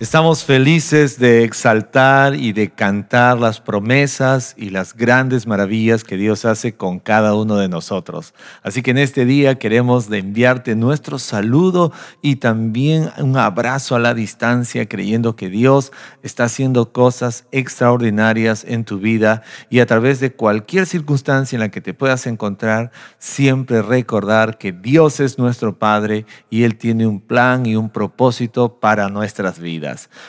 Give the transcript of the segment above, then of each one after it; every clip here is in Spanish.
Estamos felices de exaltar y de cantar las promesas y las grandes maravillas que Dios hace con cada uno de nosotros. Así que en este día queremos enviarte nuestro saludo y también un abrazo a la distancia, creyendo que Dios está haciendo cosas extraordinarias en tu vida y a través de cualquier circunstancia en la que te puedas encontrar, siempre recordar que Dios es nuestro Padre y Él tiene un plan y un propósito para nuestras vidas.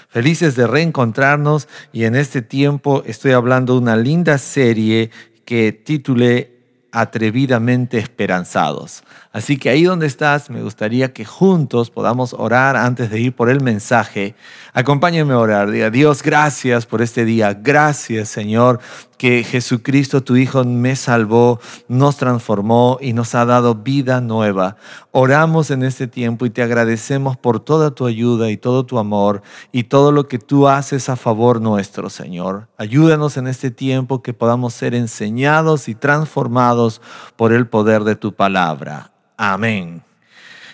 Felices de reencontrarnos y en este tiempo estoy hablando de una linda serie que titulé Atrevidamente Esperanzados. Así que ahí donde estás, me gustaría que juntos podamos orar antes de ir por el mensaje. Acompáñame a orar. Diga, Dios, gracias por este día. Gracias, Señor, que Jesucristo, tu Hijo, me salvó, nos transformó y nos ha dado vida nueva. Oramos en este tiempo y te agradecemos por toda tu ayuda y todo tu amor y todo lo que tú haces a favor nuestro, Señor. Ayúdanos en este tiempo que podamos ser enseñados y transformados por el poder de tu palabra. Amén.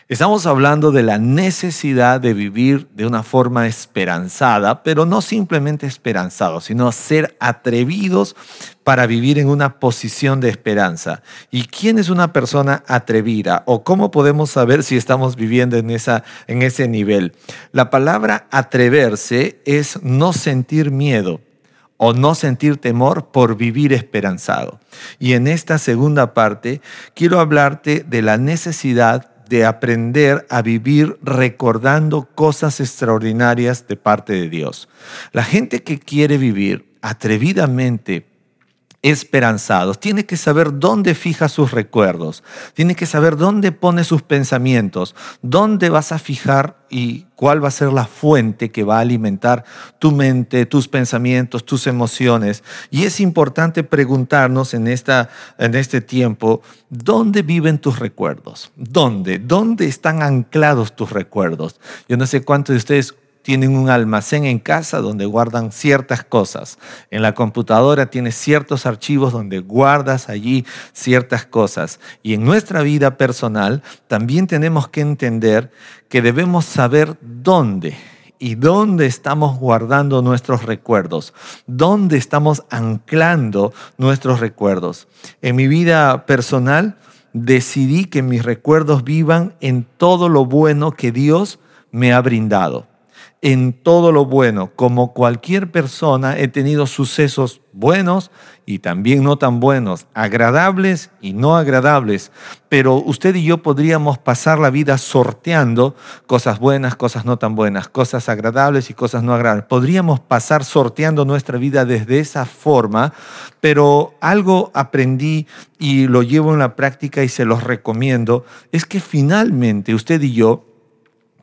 Estamos hablando de la necesidad de vivir de una forma esperanzada, pero no simplemente esperanzados, sino ser atrevidos para vivir en una posición de esperanza. ¿Y quién es una persona atrevida? ¿O cómo podemos saber si estamos viviendo en, esa, en ese nivel? La palabra atreverse es no sentir miedo o no sentir temor por vivir esperanzado. Y en esta segunda parte quiero hablarte de la necesidad de aprender a vivir recordando cosas extraordinarias de parte de Dios. La gente que quiere vivir atrevidamente esperanzados. Tiene que saber dónde fija sus recuerdos. Tiene que saber dónde pone sus pensamientos. Dónde vas a fijar y cuál va a ser la fuente que va a alimentar tu mente, tus pensamientos, tus emociones. Y es importante preguntarnos en, esta, en este tiempo, ¿dónde viven tus recuerdos? ¿Dónde? ¿Dónde están anclados tus recuerdos? Yo no sé cuántos de ustedes tienen un almacén en casa donde guardan ciertas cosas. En la computadora tienes ciertos archivos donde guardas allí ciertas cosas. Y en nuestra vida personal también tenemos que entender que debemos saber dónde y dónde estamos guardando nuestros recuerdos, dónde estamos anclando nuestros recuerdos. En mi vida personal decidí que mis recuerdos vivan en todo lo bueno que Dios me ha brindado en todo lo bueno. Como cualquier persona he tenido sucesos buenos y también no tan buenos, agradables y no agradables. Pero usted y yo podríamos pasar la vida sorteando cosas buenas, cosas no tan buenas, cosas agradables y cosas no agradables. Podríamos pasar sorteando nuestra vida desde esa forma, pero algo aprendí y lo llevo en la práctica y se los recomiendo, es que finalmente usted y yo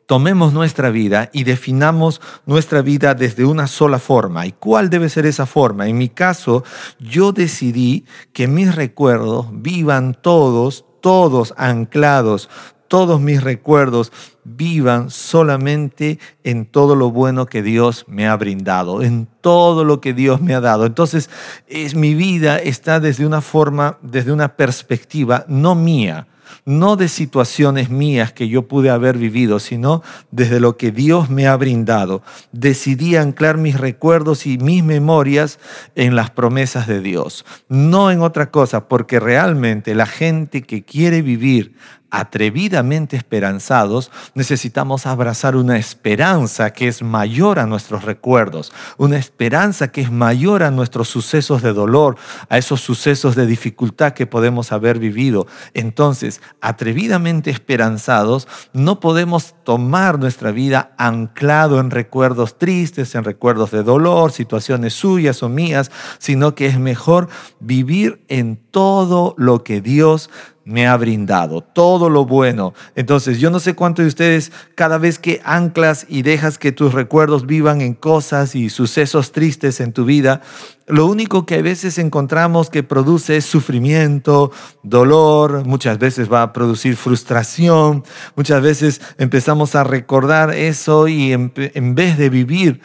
tomemos nuestra vida y definamos nuestra vida desde una sola forma. ¿Y cuál debe ser esa forma? En mi caso, yo decidí que mis recuerdos vivan todos, todos anclados, todos mis recuerdos vivan solamente en todo lo bueno que Dios me ha brindado, en todo lo que Dios me ha dado. Entonces, es, mi vida está desde una forma, desde una perspectiva no mía, no de situaciones mías que yo pude haber vivido, sino desde lo que Dios me ha brindado. Decidí anclar mis recuerdos y mis memorias en las promesas de Dios, no en otra cosa, porque realmente la gente que quiere vivir atrevidamente esperanzados, necesitamos abrazar una esperanza que es mayor a nuestros recuerdos, una esperanza que es mayor a nuestros sucesos de dolor, a esos sucesos de dificultad que podemos haber vivido. Entonces, atrevidamente esperanzados, no podemos tomar nuestra vida anclado en recuerdos tristes, en recuerdos de dolor, situaciones suyas o mías, sino que es mejor vivir en todo lo que Dios me ha brindado, todo lo bueno. Entonces, yo no sé cuántos de ustedes, cada vez que anclas y dejas que tus recuerdos vivan en cosas y sucesos tristes en tu vida, lo único que a veces encontramos que produce es sufrimiento, dolor, muchas veces va a producir frustración, muchas veces empezamos a recordar eso y en, en vez de vivir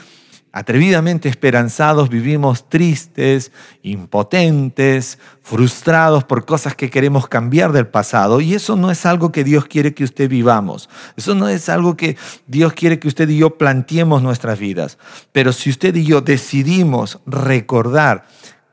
atrevidamente esperanzados, vivimos tristes, impotentes, frustrados por cosas que queremos cambiar del pasado. Y eso no es algo que Dios quiere que usted vivamos. Eso no es algo que Dios quiere que usted y yo planteemos nuestras vidas. Pero si usted y yo decidimos recordar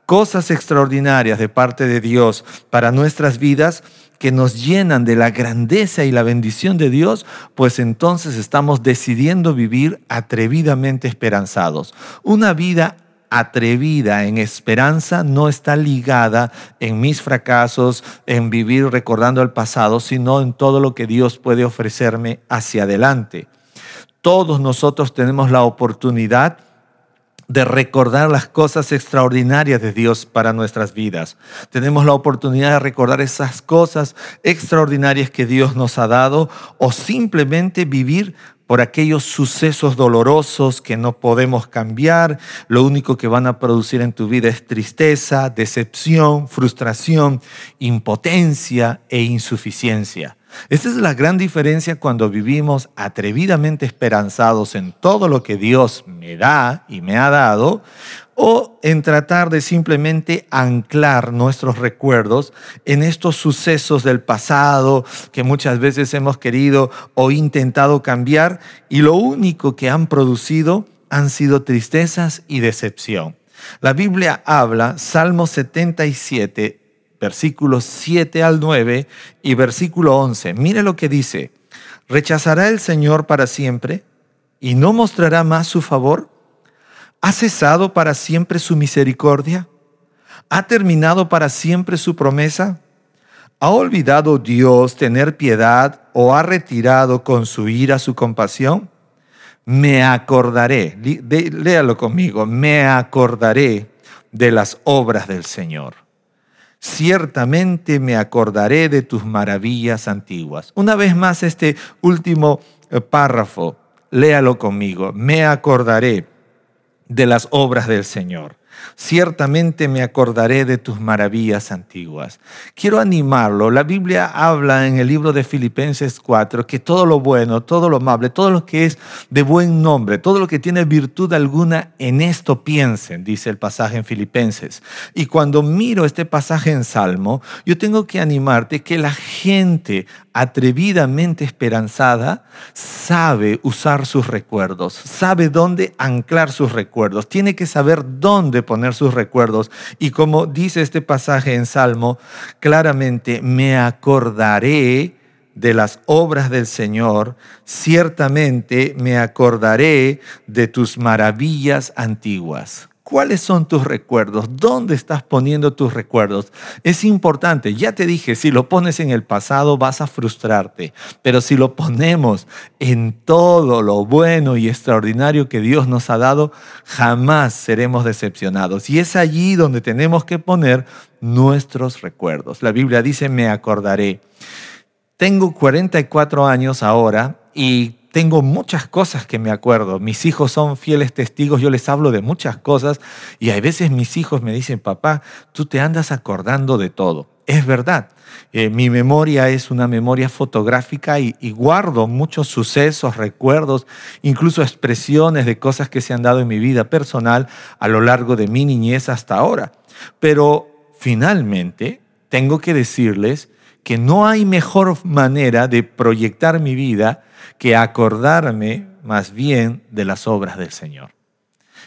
cosas extraordinarias de parte de Dios para nuestras vidas, que nos llenan de la grandeza y la bendición de Dios, pues entonces estamos decidiendo vivir atrevidamente esperanzados. Una vida atrevida en esperanza no está ligada en mis fracasos, en vivir recordando el pasado, sino en todo lo que Dios puede ofrecerme hacia adelante. Todos nosotros tenemos la oportunidad de recordar las cosas extraordinarias de Dios para nuestras vidas. Tenemos la oportunidad de recordar esas cosas extraordinarias que Dios nos ha dado o simplemente vivir por aquellos sucesos dolorosos que no podemos cambiar. Lo único que van a producir en tu vida es tristeza, decepción, frustración, impotencia e insuficiencia. Esa es la gran diferencia cuando vivimos atrevidamente esperanzados en todo lo que Dios me da y me ha dado, o en tratar de simplemente anclar nuestros recuerdos en estos sucesos del pasado que muchas veces hemos querido o intentado cambiar y lo único que han producido han sido tristezas y decepción. La Biblia habla, Salmo 77, versículos 7 al 9 y versículo 11. Mire lo que dice. ¿Rechazará el Señor para siempre y no mostrará más su favor? ¿Ha cesado para siempre su misericordia? ¿Ha terminado para siempre su promesa? ¿Ha olvidado Dios tener piedad o ha retirado con su ira su compasión? Me acordaré, léalo conmigo, me acordaré de las obras del Señor ciertamente me acordaré de tus maravillas antiguas. Una vez más este último eh, párrafo, léalo conmigo, me acordaré de las obras del Señor. Ciertamente me acordaré de tus maravillas antiguas. Quiero animarlo. La Biblia habla en el libro de Filipenses 4 que todo lo bueno, todo lo amable, todo lo que es de buen nombre, todo lo que tiene virtud alguna, en esto piensen, dice el pasaje en Filipenses. Y cuando miro este pasaje en Salmo, yo tengo que animarte que la gente atrevidamente esperanzada sabe usar sus recuerdos, sabe dónde anclar sus recuerdos, tiene que saber dónde poner sus recuerdos. Y como dice este pasaje en Salmo, claramente me acordaré de las obras del Señor, ciertamente me acordaré de tus maravillas antiguas. ¿Cuáles son tus recuerdos? ¿Dónde estás poniendo tus recuerdos? Es importante, ya te dije, si lo pones en el pasado vas a frustrarte, pero si lo ponemos en todo lo bueno y extraordinario que Dios nos ha dado, jamás seremos decepcionados. Y es allí donde tenemos que poner nuestros recuerdos. La Biblia dice, me acordaré. Tengo 44 años ahora y tengo muchas cosas que me acuerdo. Mis hijos son fieles testigos, yo les hablo de muchas cosas y a veces mis hijos me dicen, papá, tú te andas acordando de todo. Es verdad, eh, mi memoria es una memoria fotográfica y, y guardo muchos sucesos, recuerdos, incluso expresiones de cosas que se han dado en mi vida personal a lo largo de mi niñez hasta ahora. Pero finalmente tengo que decirles que no hay mejor manera de proyectar mi vida que acordarme más bien de las obras del Señor.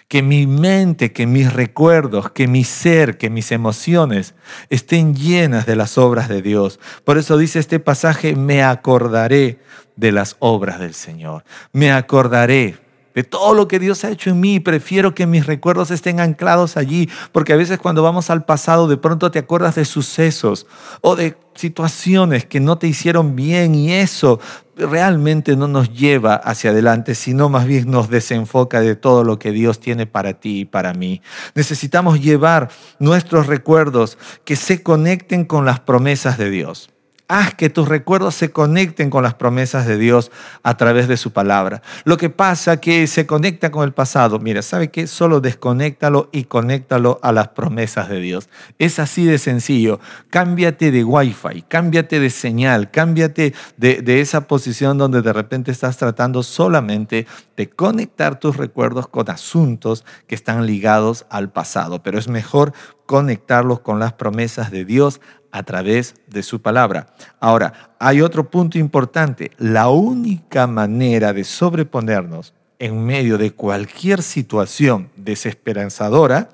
Que mi mente, que mis recuerdos, que mi ser, que mis emociones estén llenas de las obras de Dios. Por eso dice este pasaje, me acordaré de las obras del Señor. Me acordaré de todo lo que Dios ha hecho en mí. Prefiero que mis recuerdos estén anclados allí, porque a veces cuando vamos al pasado de pronto te acuerdas de sucesos o de situaciones que no te hicieron bien y eso realmente no nos lleva hacia adelante, sino más bien nos desenfoca de todo lo que Dios tiene para ti y para mí. Necesitamos llevar nuestros recuerdos que se conecten con las promesas de Dios. Haz que tus recuerdos se conecten con las promesas de Dios a través de su palabra. Lo que pasa que se conecta con el pasado. Mira, ¿sabe qué? Solo desconéctalo y conéctalo a las promesas de Dios. Es así de sencillo. Cámbiate de wifi, cámbiate de señal, cámbiate de, de esa posición donde de repente estás tratando solamente de conectar tus recuerdos con asuntos que están ligados al pasado. Pero es mejor conectarlos con las promesas de Dios a través de su palabra. Ahora, hay otro punto importante. La única manera de sobreponernos en medio de cualquier situación desesperanzadora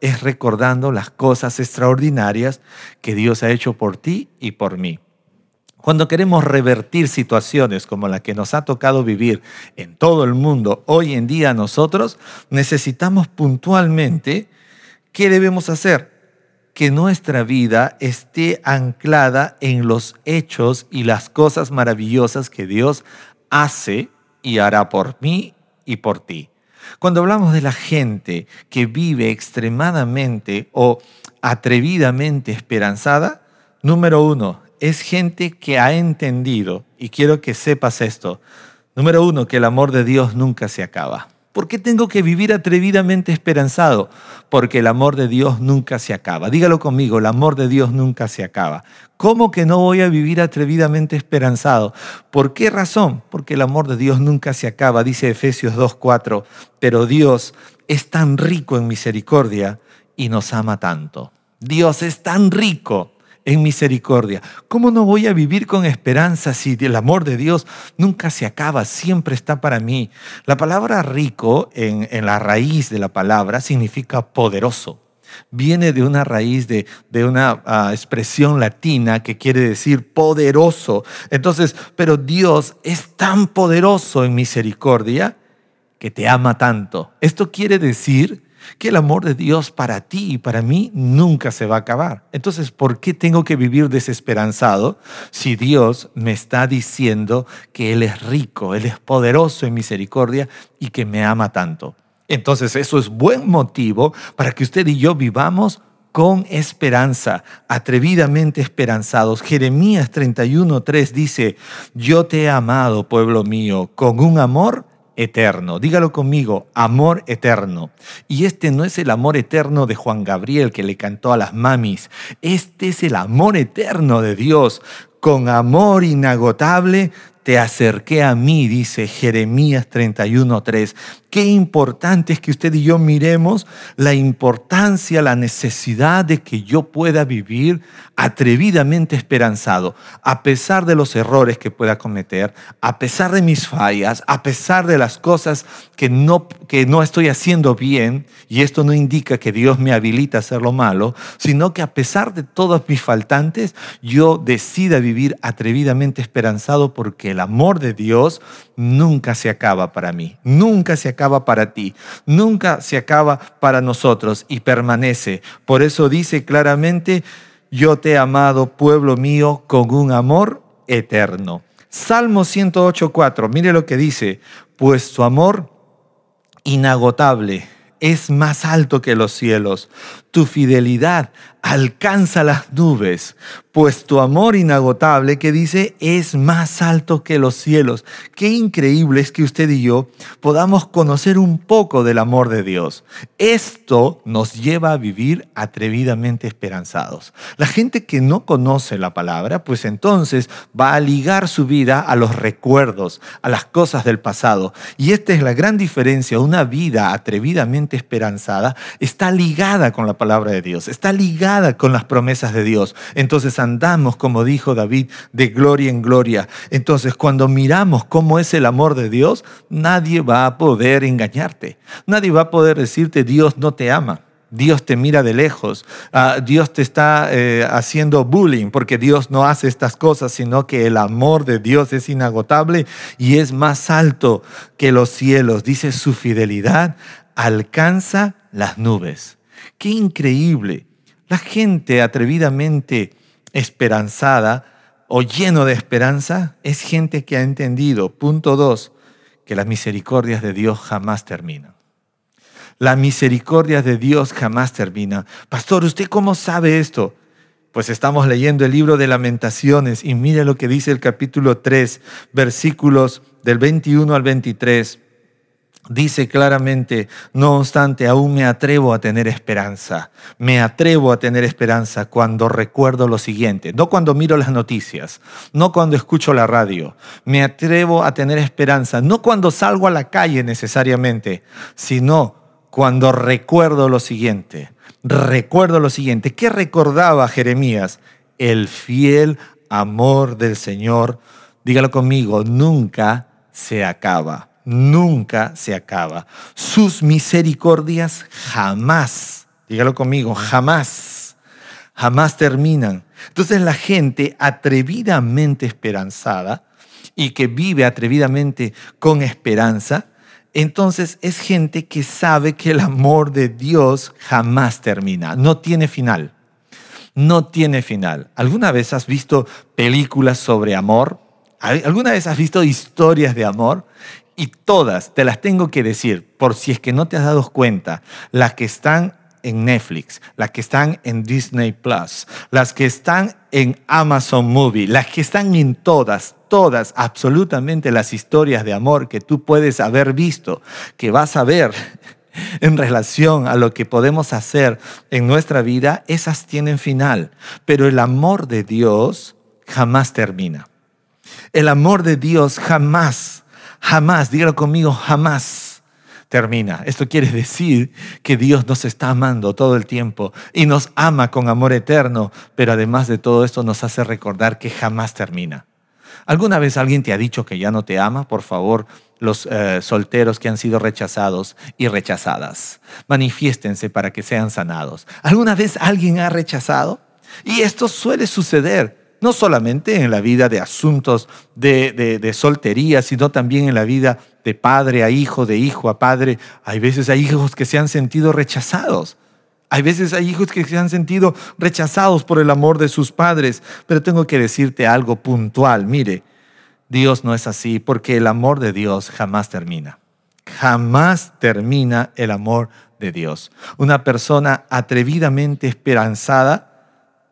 es recordando las cosas extraordinarias que Dios ha hecho por ti y por mí. Cuando queremos revertir situaciones como la que nos ha tocado vivir en todo el mundo hoy en día nosotros, necesitamos puntualmente qué debemos hacer que nuestra vida esté anclada en los hechos y las cosas maravillosas que Dios hace y hará por mí y por ti. Cuando hablamos de la gente que vive extremadamente o atrevidamente esperanzada, número uno, es gente que ha entendido, y quiero que sepas esto, número uno, que el amor de Dios nunca se acaba. ¿Por qué tengo que vivir atrevidamente esperanzado? Porque el amor de Dios nunca se acaba. Dígalo conmigo, el amor de Dios nunca se acaba. ¿Cómo que no voy a vivir atrevidamente esperanzado? ¿Por qué razón? Porque el amor de Dios nunca se acaba, dice Efesios 2.4, pero Dios es tan rico en misericordia y nos ama tanto. Dios es tan rico en misericordia. ¿Cómo no voy a vivir con esperanza si el amor de Dios nunca se acaba, siempre está para mí? La palabra rico en, la raíz de la palabra significa poderoso. Viene de una raíz de, de una ah, expresión latina que quiere decir poderoso. Entonces, pero Dios es tan poderoso en misericordia que te ama tanto. Esto quiere decir que el amor de Dios para ti y para mí nunca se va a acabar. Entonces, ¿por qué tengo que vivir desesperanzado si Dios me está diciendo que Él es rico, Él es poderoso en misericordia y que me ama tanto? Entonces, eso es buen motivo para que usted y yo vivamos con esperanza, atrevidamente esperanzados. Jeremías 31.3 dice, yo te he amado, pueblo mío, con un amor eterno. Dígalo conmigo, amor eterno. Y este no es el amor eterno de Juan Gabriel que le cantó a las mamis. Este es el amor eterno de Dios. Con amor inagotable te acerqué a mí, dice Jeremías 31.3. Qué importante es que usted y yo miremos la importancia, la necesidad de que yo pueda vivir atrevidamente esperanzado, a pesar de los errores que pueda cometer, a pesar de mis fallas, a pesar de las cosas que no, que no estoy haciendo bien, y esto no indica que Dios me habilita a hacer lo malo, sino que a pesar de todos mis faltantes, yo decida vivir atrevidamente esperanzado porque el amor de Dios nunca se acaba para mí, nunca se acaba para ti, nunca se acaba para nosotros y permanece. Por eso dice claramente, yo te he amado, pueblo mío, con un amor eterno. Salmo 108.4, mire lo que dice, pues tu amor inagotable es más alto que los cielos, tu fidelidad alcanza las nubes, pues tu amor inagotable que dice es más alto que los cielos. Qué increíble es que usted y yo podamos conocer un poco del amor de Dios. Esto nos lleva a vivir atrevidamente esperanzados. La gente que no conoce la palabra, pues entonces va a ligar su vida a los recuerdos, a las cosas del pasado. Y esta es la gran diferencia. Una vida atrevidamente esperanzada está ligada con la palabra de Dios, está ligada con las promesas de Dios. Entonces andamos, como dijo David, de gloria en gloria. Entonces cuando miramos cómo es el amor de Dios, nadie va a poder engañarte. Nadie va a poder decirte Dios no te ama. Dios te mira de lejos, ah, Dios te está eh, haciendo bullying porque Dios no hace estas cosas, sino que el amor de Dios es inagotable y es más alto que los cielos. Dice su fidelidad alcanza las nubes. Qué increíble la gente atrevidamente esperanzada o lleno de esperanza es gente que ha entendido, punto dos, que las misericordias de Dios jamás terminan. La misericordia de Dios jamás termina. Pastor, ¿usted cómo sabe esto? Pues estamos leyendo el libro de lamentaciones y mire lo que dice el capítulo 3, versículos del 21 al 23 dice claramente, no obstante, aún me atrevo a tener esperanza. Me atrevo a tener esperanza cuando recuerdo lo siguiente, no cuando miro las noticias, no cuando escucho la radio. Me atrevo a tener esperanza, no cuando salgo a la calle necesariamente, sino cuando recuerdo lo siguiente. Recuerdo lo siguiente. ¿Qué recordaba Jeremías? El fiel amor del Señor, dígalo conmigo, nunca se acaba nunca se acaba. Sus misericordias jamás, dígalo conmigo, jamás, jamás terminan. Entonces la gente atrevidamente esperanzada y que vive atrevidamente con esperanza, entonces es gente que sabe que el amor de Dios jamás termina, no tiene final. No tiene final. ¿Alguna vez has visto películas sobre amor? ¿Alguna vez has visto historias de amor? Y todas, te las tengo que decir, por si es que no te has dado cuenta, las que están en Netflix, las que están en Disney Plus, las que están en Amazon Movie, las que están en todas, todas, absolutamente las historias de amor que tú puedes haber visto, que vas a ver en relación a lo que podemos hacer en nuestra vida, esas tienen final. Pero el amor de Dios jamás termina. El amor de Dios jamás jamás, dígalo conmigo, jamás termina. Esto quiere decir que Dios nos está amando todo el tiempo y nos ama con amor eterno, pero además de todo esto nos hace recordar que jamás termina. ¿Alguna vez alguien te ha dicho que ya no te ama? Por favor, los eh, solteros que han sido rechazados y rechazadas, manifiéstense para que sean sanados. ¿Alguna vez alguien ha rechazado? Y esto suele suceder no solamente en la vida de asuntos de, soltería, sino también en la vida de padre a hijo, de hijo a padre. Hay veces hay hijos que se han sentido rechazados. Hay veces hay hijos que se han sentido rechazados por el amor de sus padres. Pero tengo que decirte algo puntual. Mire, Dios no es así porque el amor de Dios jamás termina. Jamás termina el amor de Dios. Una persona atrevidamente esperanzada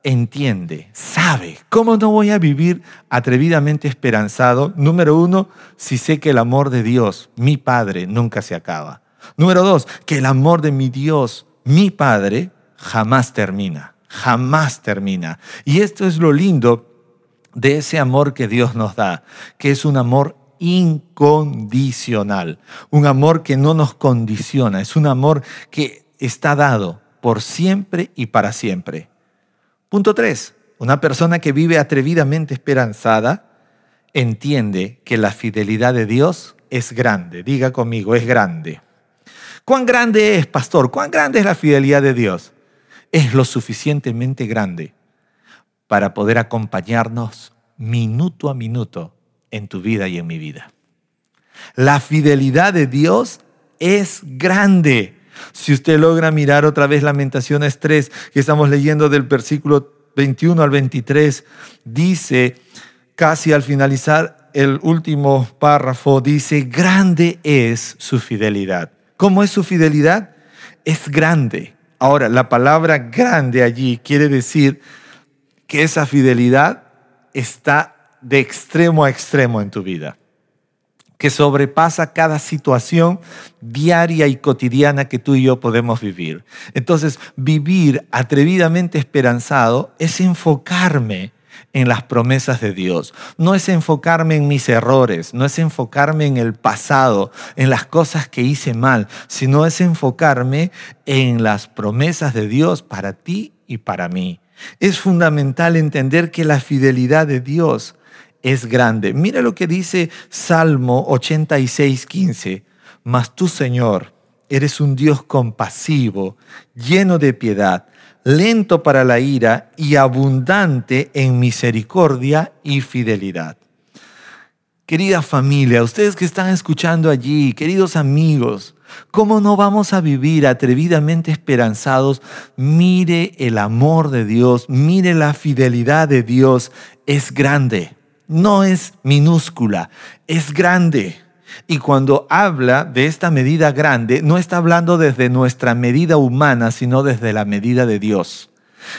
entiende, sabe. ¿Cómo no voy a vivir atrevidamente esperanzado? Número uno, si sé que el amor de Dios, mi Padre, nunca se acaba. Número dos, que el amor de mi Dios, mi Padre, jamás termina, jamás termina. Y esto es lo lindo de ese amor que Dios nos da, que es un amor incondicional, un amor que no nos condiciona, es un amor que está dado por siempre y para siempre. Punto 3. Una persona que vive atrevidamente esperanzada entiende que la fidelidad de Dios es grande. Diga conmigo, es grande. ¿Cuán grande es, pastor? ¿Cuán grande es la fidelidad de Dios? Es lo suficientemente grande para poder acompañarnos minuto a minuto en tu vida y en mi vida. La fidelidad de Dios es grande. Si usted logra mirar otra vez Lamentaciones 3, que estamos leyendo del versículo 21 al 23, dice, casi al finalizar el último párrafo, dice, grande es su fidelidad. ¿Cómo es su fidelidad? Es grande. Ahora, la palabra grande allí quiere decir que esa fidelidad está de extremo a extremo en tu vida que sobrepasa cada situación diaria y cotidiana que tú y yo podemos vivir. Entonces, vivir atrevidamente esperanzado es enfocarme en las promesas de Dios. No es enfocarme en mis errores, no es enfocarme en el pasado, en las cosas que hice mal, sino es enfocarme en las promesas de Dios para ti y para mí. Es fundamental entender que la fidelidad de Dios es grande. Mira lo que dice Salmo 86, 15. Mas tú, Señor, eres un Dios compasivo, lleno de piedad, lento para la ira y abundante en misericordia y fidelidad. Querida familia, ustedes que están escuchando allí, queridos amigos, ¿cómo no vamos a vivir atrevidamente esperanzados? Mire el amor de Dios, mire la fidelidad de Dios, es grande no es minúscula, es grande. Y cuando habla de esta medida grande, no está hablando desde nuestra medida humana, sino desde la medida de Dios.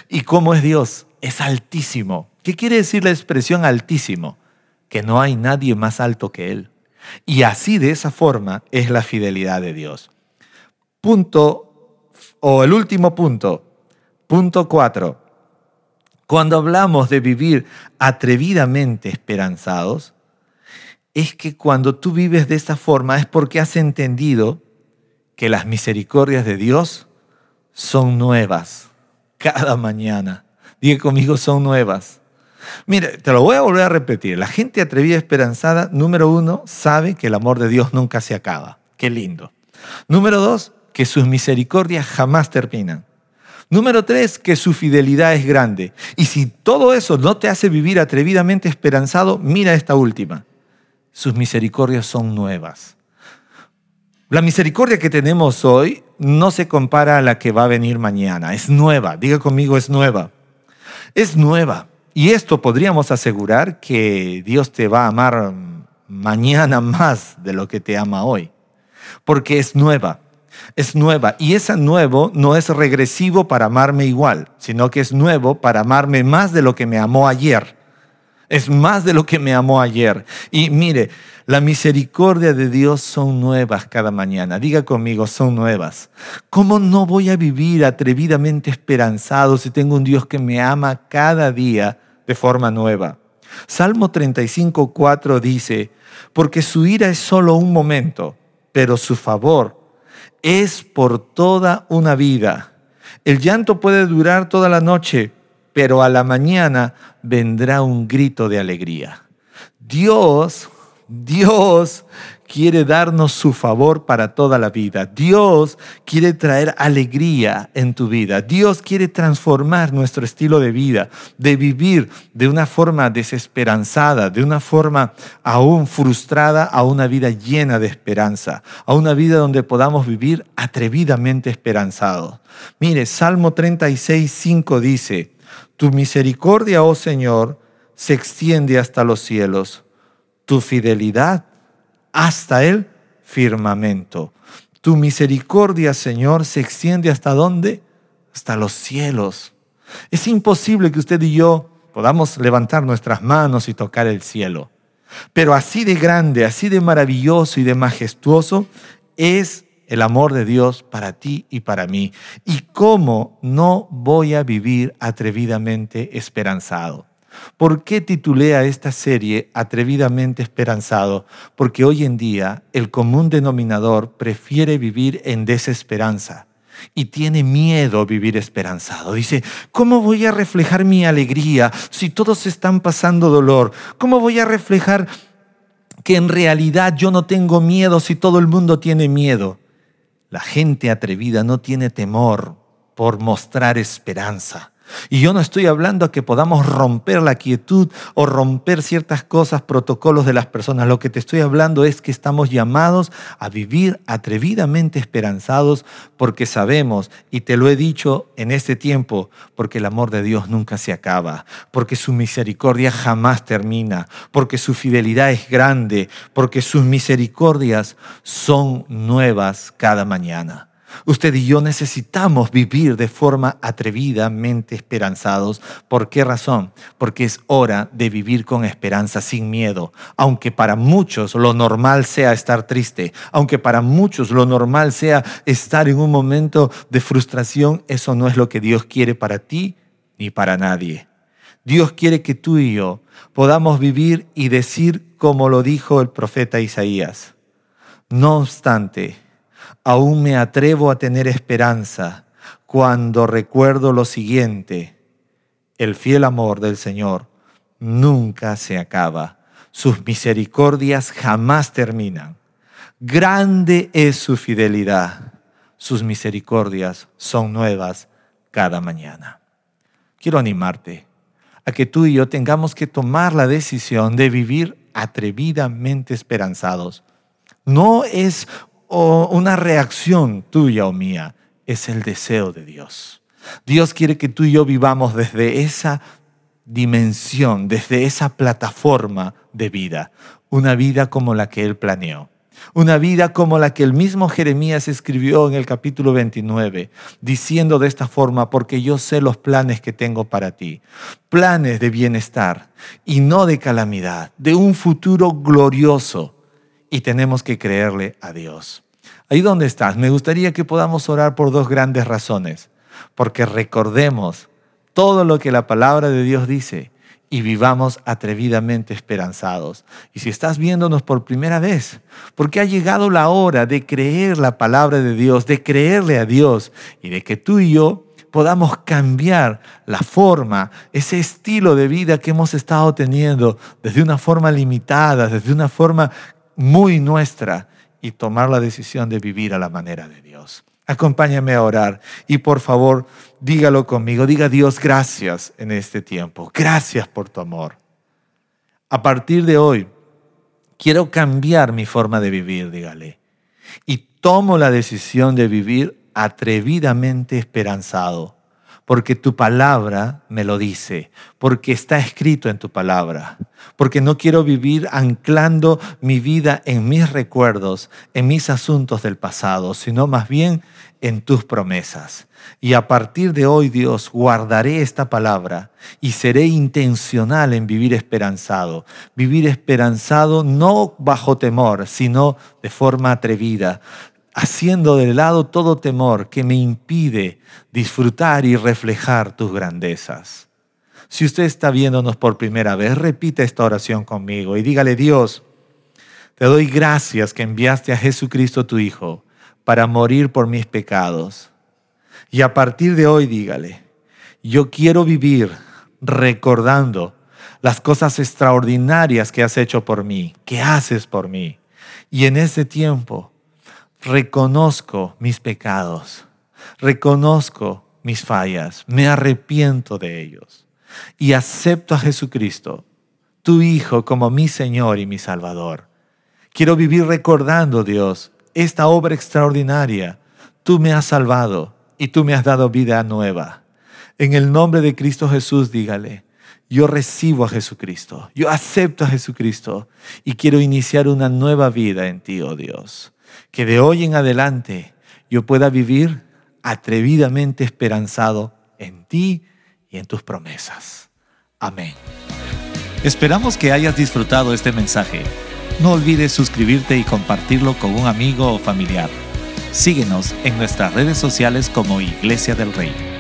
¿Y cómo es Dios? es altísimo. ¿Qué quiere decir la expresión altísimo? Que no hay nadie más alto que Él. Y así de esa forma es la fidelidad de Dios. Punto, o el último punto, punto cuatro. Cuando hablamos de vivir atrevidamente esperanzados, es que cuando tú vives de esta forma es porque has entendido que las misericordias de Dios son nuevas cada mañana. Diga conmigo, son nuevas. Mire, te lo voy a volver a repetir. La gente atrevida esperanzada, número uno, sabe que el amor de Dios nunca se acaba. Qué lindo. Número dos, que sus misericordias jamás terminan. Número tres, que su fidelidad es grande. Y si todo eso no te hace vivir atrevidamente esperanzado, mira esta última. Sus misericordias son nuevas. La misericordia que tenemos hoy no se compara a la que va a venir mañana. Es nueva. Diga conmigo, es nueva. Es nueva. Y esto podríamos asegurar que Dios te va a amar mañana más de lo que te ama hoy. Porque es nueva es nueva y ese nuevo no es regresivo para amarme igual, sino que es nuevo para amarme más de lo que me amó ayer. Es más de lo que me amó ayer. Y mire, la misericordia de Dios son nuevas cada mañana. Diga conmigo, son nuevas. ¿Cómo no voy a vivir atrevidamente esperanzado si tengo un Dios que me ama cada día de forma nueva? Salmo 35, 4 dice, porque su ira es solo un momento, pero su favor es por toda una vida. El llanto puede durar toda la noche, pero a la mañana vendrá un grito de alegría. Dios, Dios quiere darnos su favor para toda la vida. Dios quiere traer alegría en tu vida. Dios quiere transformar nuestro estilo de vida, de vivir de una forma desesperanzada, de una forma aún frustrada, a una vida llena de esperanza, a una vida donde podamos vivir atrevidamente esperanzados. Mire, Salmo 36, 5 dice, Tu misericordia, oh Señor, se extiende hasta los cielos, tu fidelidad hasta el firmamento. Tu misericordia, Señor, se extiende hasta dónde? Hasta los cielos. Es imposible que usted y yo podamos levantar nuestras manos y tocar el cielo. Pero así de grande, así de maravilloso y de majestuoso es el amor de Dios para ti y para mí. ¿Y cómo no voy a vivir atrevidamente esperanzado? ¿Por qué titulé a esta serie Atrevidamente Esperanzado? Porque hoy en día el común denominador prefiere vivir en desesperanza y tiene miedo vivir esperanzado. Dice, ¿cómo voy a reflejar mi alegría si todos están pasando dolor? ¿Cómo voy a reflejar que en realidad yo no tengo miedo si todo el mundo tiene miedo? La gente atrevida no tiene temor por mostrar esperanza. Y yo no estoy hablando a que podamos romper la quietud o romper ciertas cosas, protocolos de las personas. Lo que te estoy hablando es que estamos llamados a vivir atrevidamente esperanzados porque sabemos, y te lo he dicho en este tiempo, porque el amor de Dios nunca se acaba, porque su misericordia jamás termina, porque su fidelidad es grande, porque sus misericordias son nuevas cada mañana. Usted y yo necesitamos vivir de forma atrevidamente esperanzados. ¿Por qué razón? Porque es hora de vivir con esperanza, sin miedo. Aunque para muchos lo normal sea estar triste, aunque para muchos lo normal sea estar en un momento de frustración, eso no es lo que Dios quiere para ti ni para nadie. Dios quiere que tú y yo podamos vivir y decir como lo dijo el profeta Isaías. No obstante, aún me atrevo a tener esperanza cuando recuerdo lo siguiente, el fiel amor del Señor nunca se acaba, sus misericordias jamás terminan. Grande es su fidelidad, sus misericordias son nuevas cada mañana. Quiero animarte a que tú y yo tengamos que tomar la decisión de vivir atrevidamente esperanzados. No es o una reacción tuya o mía, es el deseo de Dios. Dios quiere que tú y yo vivamos desde esa dimensión, desde esa plataforma de vida, una vida como la que Él planeó. Una vida como la que el mismo Jeremías escribió en el capítulo 29, diciendo de esta forma, porque yo sé los planes que tengo para ti, planes de bienestar y no de calamidad, de un futuro glorioso. Y tenemos que creerle a Dios. Ahí donde estás, me gustaría que podamos orar por dos grandes razones, porque recordemos todo lo que la palabra de Dios dice y vivamos atrevidamente esperanzados. Y si estás viéndonos por primera vez, porque ha llegado la hora de creer la palabra de Dios, de creerle a Dios y de que tú y yo podamos cambiar la forma, ese estilo de vida que hemos estado teniendo desde una forma limitada, desde una forma muy nuestra y tomar la decisión de vivir a la manera de Dios. Acompáñame a orar y por favor dígalo conmigo, diga Dios gracias en este tiempo, gracias por tu amor. A partir de hoy, quiero cambiar mi forma de vivir, dígale, y tomo la decisión de vivir atrevidamente esperanzado, porque tu palabra me lo dice, porque está escrito en tu palabra, porque no quiero vivir anclando mi vida en mis recuerdos, en mis asuntos del pasado, sino más bien en tus promesas. Y a partir de hoy, Dios, guardaré esta palabra y seré intencional en vivir esperanzado. Vivir esperanzado no bajo temor, sino de forma atrevida, haciendo de lado todo temor que me impide disfrutar y reflejar tus grandezas. Si usted está viéndonos por primera vez, repita esta oración conmigo y dígale, Dios, te doy gracias que enviaste a Jesucristo tu Hijo para morir por mis pecados. Y a partir de hoy dígale, yo quiero vivir recordando las cosas extraordinarias que has hecho por mí, que haces por mí. Y en ese tiempo reconozco mis pecados, reconozco mis fallas, me arrepiento de ellos y acepto a Jesucristo, tu Hijo, como mi Señor y mi Salvador. Quiero vivir recordando, Dios, esta obra extraordinaria. Tú me has salvado y tú me has dado vida nueva. En el nombre de Cristo Jesús, dígale, yo recibo a Jesucristo, yo acepto a Jesucristo y quiero iniciar una nueva vida en ti, oh Dios que de hoy en adelante yo pueda vivir atrevidamente esperanzado en ti y en tus promesas. Amén. Esperamos que hayas disfrutado este mensaje. No olvides suscribirte y compartirlo con un amigo o familiar. Síguenos en nuestras redes sociales como Iglesia del Rey.